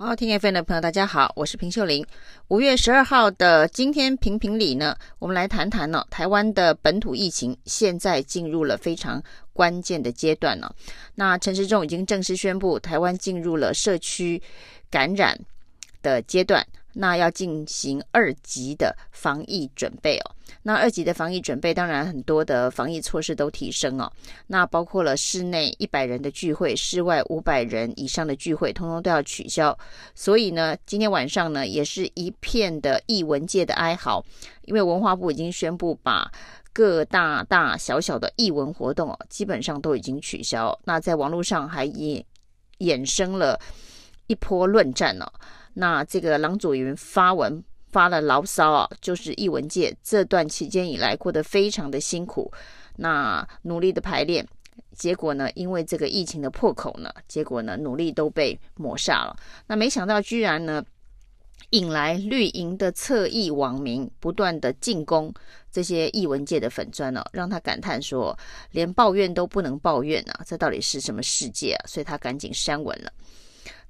好，听 FM 的朋友，大家好，我是平秀玲。五月十二号的今天评评理呢，我们来谈谈呢，台湾的本土疫情现在进入了非常关键的阶段了。那陈时中已经正式宣布，台湾进入了社区感染的阶段。那要进行二级的防疫准备哦。那二级的防疫准备，当然很多的防疫措施都提升哦。那包括了室内一百人的聚会，室外五百人以上的聚会，通通都要取消。所以呢，今天晚上呢，也是一片的艺文界的哀嚎，因为文化部已经宣布把各大大小小的艺文活动哦，基本上都已经取消。那在网络上还衍衍生了一波论战哦。那这个郎祖筠发文发了牢骚啊，就是艺文界这段期间以来过得非常的辛苦，那努力的排练，结果呢，因为这个疫情的破口呢，结果呢，努力都被抹杀了。那没想到居然呢，引来绿营的侧翼网民不断的进攻这些艺文界的粉专呢，让他感叹说，连抱怨都不能抱怨啊，这到底是什么世界啊？所以他赶紧删文了。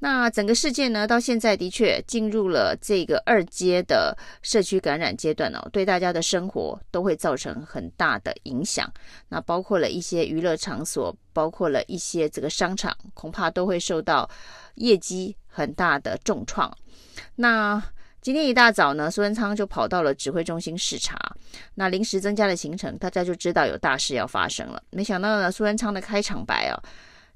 那整个事件呢，到现在的确进入了这个二阶的社区感染阶段哦，对大家的生活都会造成很大的影响。那包括了一些娱乐场所，包括了一些这个商场，恐怕都会受到业绩很大的重创。那今天一大早呢，苏贞昌就跑到了指挥中心视察，那临时增加了行程，大家就知道有大事要发生了。没想到呢，苏贞昌的开场白啊。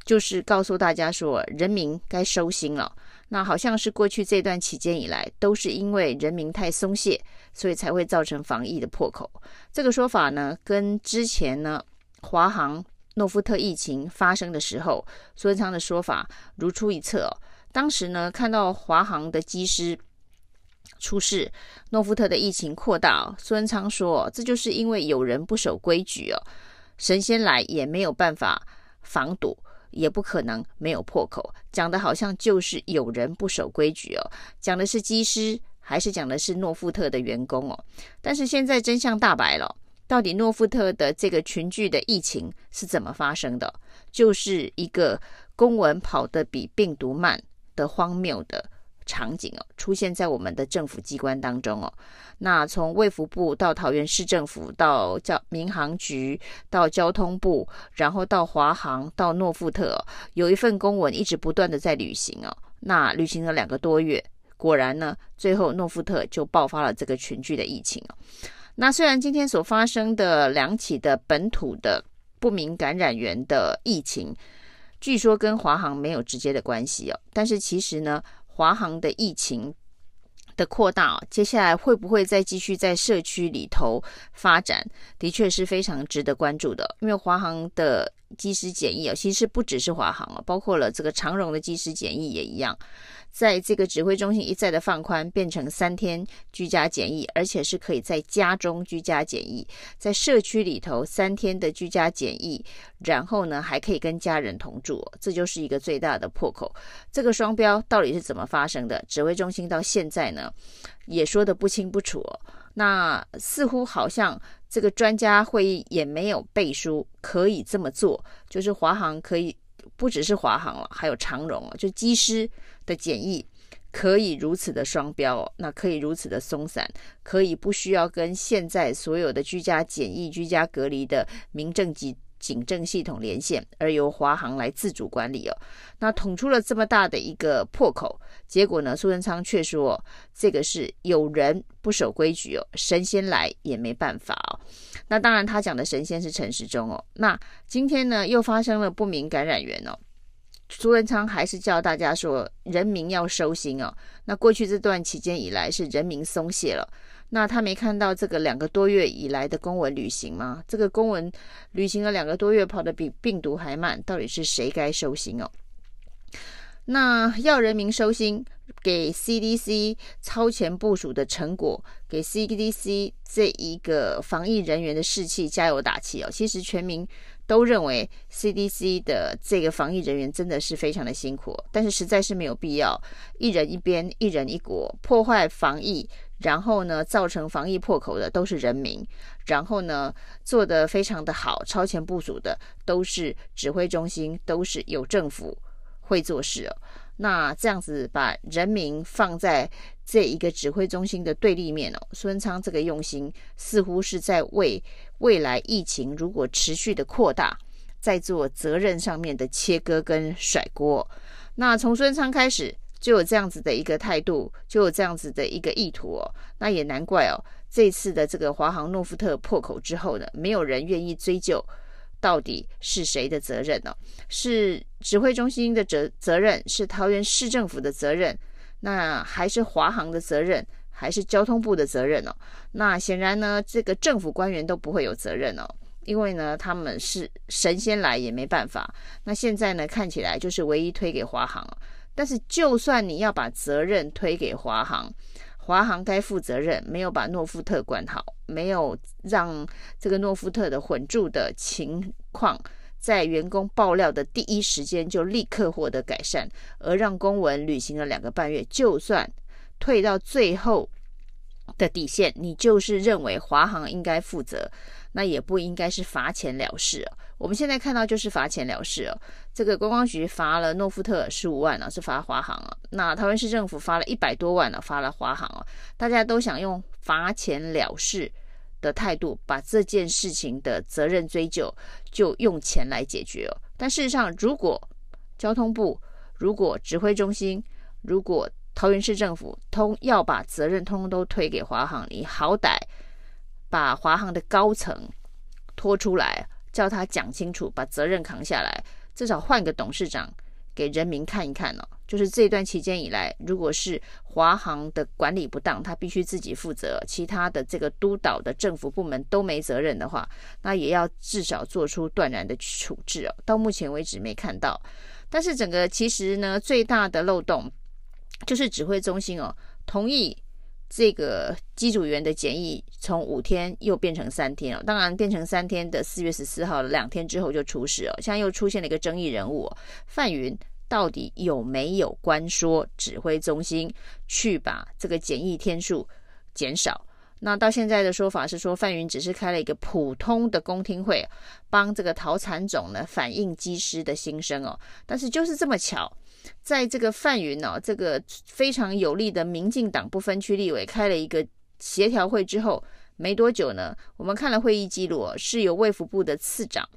就是告诉大家说，人民该收心了。那好像是过去这段期间以来，都是因为人民太松懈，所以才会造成防疫的破口。这个说法呢，跟之前呢华航诺富特疫情发生的时候，苏贞昌的说法如出一辙哦。当时呢，看到华航的机师出事，诺富特的疫情扩大，苏贞昌说，这就是因为有人不守规矩哦，神仙来也没有办法防堵。也不可能没有破口，讲的好像就是有人不守规矩哦，讲的是机师还是讲的是诺富特的员工哦？但是现在真相大白了，到底诺富特的这个群聚的疫情是怎么发生的？就是一个公文跑得比病毒慢的荒谬的。场景哦，出现在我们的政府机关当中哦。那从卫福部到桃园市政府，到交民航局，到交通部，然后到华航，到诺富特，有一份公文一直不断的在履行哦。那履行了两个多月，果然呢，最后诺富特就爆发了这个群聚的疫情哦。那虽然今天所发生的两起的本土的不明感染源的疫情，据说跟华航没有直接的关系哦，但是其实呢。华航的疫情的扩大，接下来会不会再继续在社区里头发展？的确是非常值得关注的，因为华航的机师检疫啊，其实不只是华航啊，包括了这个长荣的机师检疫也一样。在这个指挥中心一再的放宽，变成三天居家检疫，而且是可以在家中居家检疫，在社区里头三天的居家检疫，然后呢还可以跟家人同住，这就是一个最大的破口。这个双标到底是怎么发生的？指挥中心到现在呢也说得不清不楚。那似乎好像这个专家会议也没有背书可以这么做，就是华航可以。不只是华航了，还有长荣啊，就机师的检疫可以如此的双标，那可以如此的松散，可以不需要跟现在所有的居家检疫、居家隔离的民政局警政系统连线，而由华航来自主管理哦。那捅出了这么大的一个破口，结果呢，苏贞昌却说这个是有人不守规矩哦，神仙来也没办法哦。那当然，他讲的神仙是陈时中哦。那今天呢，又发生了不明感染源哦。苏贞昌还是叫大家说，人民要收心哦。那过去这段期间以来，是人民松懈了。那他没看到这个两个多月以来的公文旅行吗？这个公文旅行了两个多月，跑得比病毒还慢，到底是谁该收心哦？那要人民收心，给 CDC 超前部署的成果，给 CDC 这一个防疫人员的士气加油打气哦。其实全民都认为 CDC 的这个防疫人员真的是非常的辛苦，但是实在是没有必要一人一边，一人一国破坏防疫，然后呢造成防疫破口的都是人民，然后呢做得非常的好，超前部署的都是指挥中心，都是有政府。会做事哦，那这样子把人民放在这一个指挥中心的对立面哦，孙昌这个用心似乎是在为未来疫情如果持续的扩大，在做责任上面的切割跟甩锅。那从孙昌开始就有这样子的一个态度，就有这样子的一个意图哦，那也难怪哦，这次的这个华航诺富特破口之后呢，没有人愿意追究。到底是谁的责任呢、哦？是指挥中心的责责任，是桃园市政府的责任，那还是华航的责任，还是交通部的责任哦？那显然呢，这个政府官员都不会有责任哦，因为呢，他们是神仙来也没办法。那现在呢，看起来就是唯一推给华航。但是，就算你要把责任推给华航。华航该负责任，没有把诺富特管好，没有让这个诺富特的混住的情况在员工爆料的第一时间就立刻获得改善，而让公文履行了两个半月，就算退到最后的底线，你就是认为华航应该负责。那也不应该是罚钱了事。我们现在看到就是罚钱了事哦。这个观光局罚了诺富特十五万啊，是罚华航啊。那桃园市政府罚了一百多万呢，罚了华航啊。大家都想用罚钱了事的态度，把这件事情的责任追究，就用钱来解决哦。但事实上，如果交通部、如果指挥中心、如果桃园市政府通要把责任通通都推给华航，你好歹。把华航的高层拖出来，叫他讲清楚，把责任扛下来，至少换个董事长给人民看一看哦。就是这段期间以来，如果是华航的管理不当，他必须自己负责，其他的这个督导的政府部门都没责任的话，那也要至少做出断然的处置哦。到目前为止没看到，但是整个其实呢，最大的漏洞就是指挥中心哦同意。这个机组员的检疫从五天又变成三天了，当然变成三天的四月十四号两天之后就出事了，现在又出现了一个争议人物范云，到底有没有关说指挥中心去把这个检疫天数减少？那到现在的说法是说范云只是开了一个普通的公听会，帮这个桃产总呢反映机师的心声哦，但是就是这么巧。在这个范云哦，这个非常有力的民进党不分区立委开了一个协调会之后，没多久呢，我们看了会议记录，是由卫福部的次长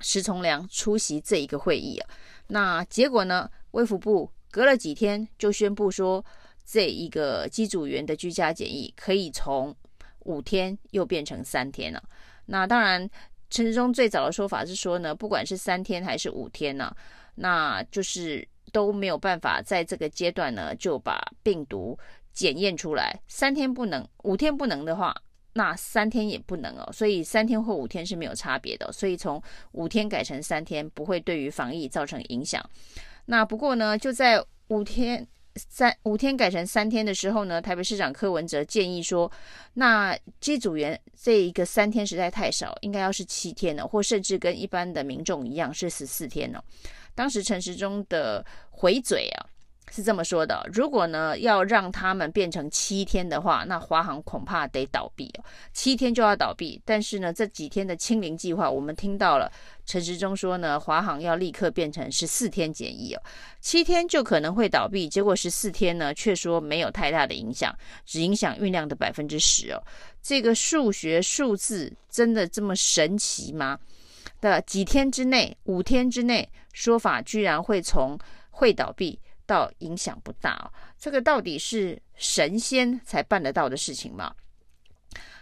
石崇良出席这一个会议啊。那结果呢，卫福部隔了几天就宣布说，这一个机组员的居家检疫可以从五天又变成三天了。那当然，陈时中最早的说法是说呢，不管是三天还是五天呢。那就是都没有办法在这个阶段呢，就把病毒检验出来。三天不能，五天不能的话，那三天也不能哦。所以三天或五天是没有差别的。所以从五天改成三天，不会对于防疫造成影响。那不过呢，就在五天三五天改成三天的时候呢，台北市长柯文哲建议说，那机组员这一个三天实在太少，应该要是七天呢，或甚至跟一般的民众一样是十四天呢。当时陈时中的回嘴啊是这么说的：如果呢要让他们变成七天的话，那华航恐怕得倒闭哦，七天就要倒闭。但是呢这几天的清零计划，我们听到了陈时中说呢，华航要立刻变成十四天检疫哦，七天就可能会倒闭。结果十四天呢却说没有太大的影响，只影响运量的百分之十哦。这个数学数字真的这么神奇吗？的几天之内，五天之内，说法居然会从会倒闭到影响不大哦，这个到底是神仙才办得到的事情吗？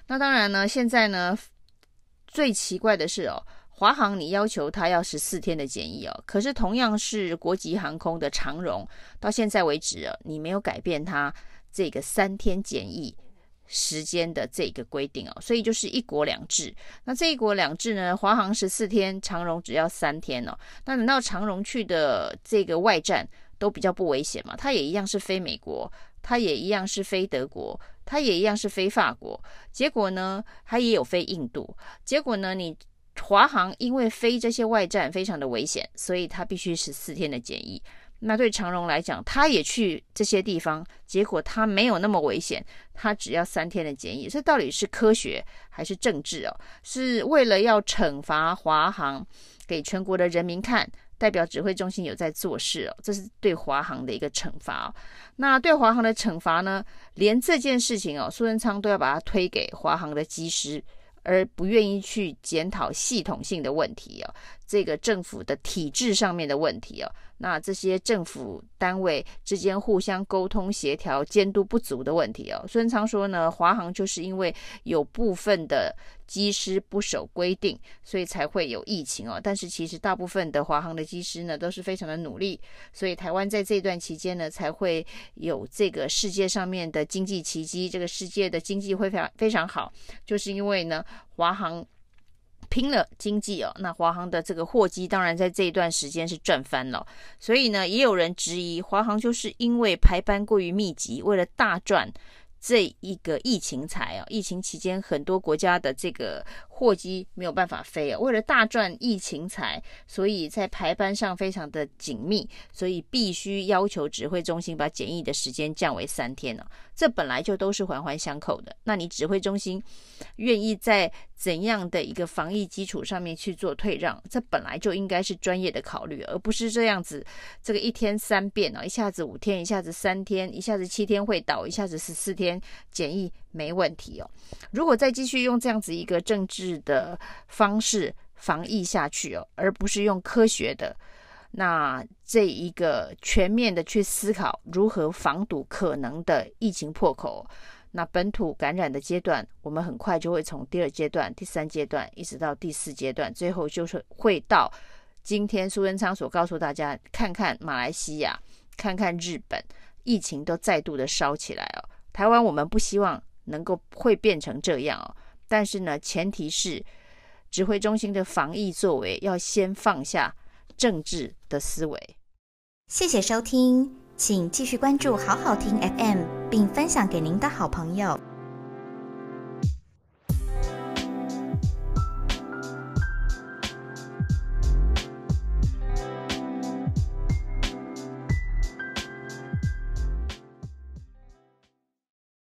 那当然呢，现在呢，最奇怪的是哦，华航你要求他要十四天的检疫哦，可是同样是国际航空的长荣，到现在为止哦，你没有改变他这个三天检疫。时间的这个规定哦，所以就是一国两制。那这一国两制呢，华航十四天，长荣只要三天哦。那等到长荣去的这个外站都比较不危险嘛？它也一样是飞美国，它也一样是飞德国，它也一样是飞法国。结果呢，它也有飞印度。结果呢，你华航因为飞这些外站非常的危险，所以它必须十四天的检疫。那对长荣来讲，他也去这些地方，结果他没有那么危险，他只要三天的检疫。这到底是科学还是政治哦？是为了要惩罚华航，给全国的人民看，代表指挥中心有在做事哦，这是对华航的一个惩罚哦。那对华航的惩罚呢，连这件事情哦，苏贞昌都要把它推给华航的机师。而不愿意去检讨系统性的问题哦，这个政府的体制上面的问题哦，那这些政府单位之间互相沟通协调、监督不足的问题哦。孙昌说呢，华航就是因为有部分的机师不守规定，所以才会有疫情哦。但是其实大部分的华航的机师呢，都是非常的努力，所以台湾在这段期间呢，才会有这个世界上面的经济奇迹，这个世界的经济会非常非常好，就是因为呢，华航。拼了经济哦，那华航的这个货机当然在这一段时间是赚翻了，所以呢，也有人质疑华航就是因为排班过于密集，为了大赚这一个疫情财哦，疫情期间很多国家的这个。货机没有办法飞哦，为了大赚疫情财，所以在排班上非常的紧密，所以必须要求指挥中心把检疫的时间降为三天哦。这本来就都是环环相扣的。那你指挥中心愿意在怎样的一个防疫基础上面去做退让？这本来就应该是专业的考虑，而不是这样子。这个一天三遍哦，一下子五天，一下子三天，一下子七天会倒，一下子十四天检疫没问题哦。如果再继续用这样子一个政治的方式防疫下去哦，而不是用科学的，那这一个全面的去思考如何防堵可能的疫情破口。那本土感染的阶段，我们很快就会从第二阶段、第三阶段一直到第四阶段，最后就是会到今天苏贞昌所告诉大家，看看马来西亚，看看日本，疫情都再度的烧起来哦。台湾我们不希望能够会变成这样哦。但是呢，前提是指挥中心的防疫作为要先放下政治的思维。谢谢收听，请继续关注好好听 FM，并分享给您的好朋友。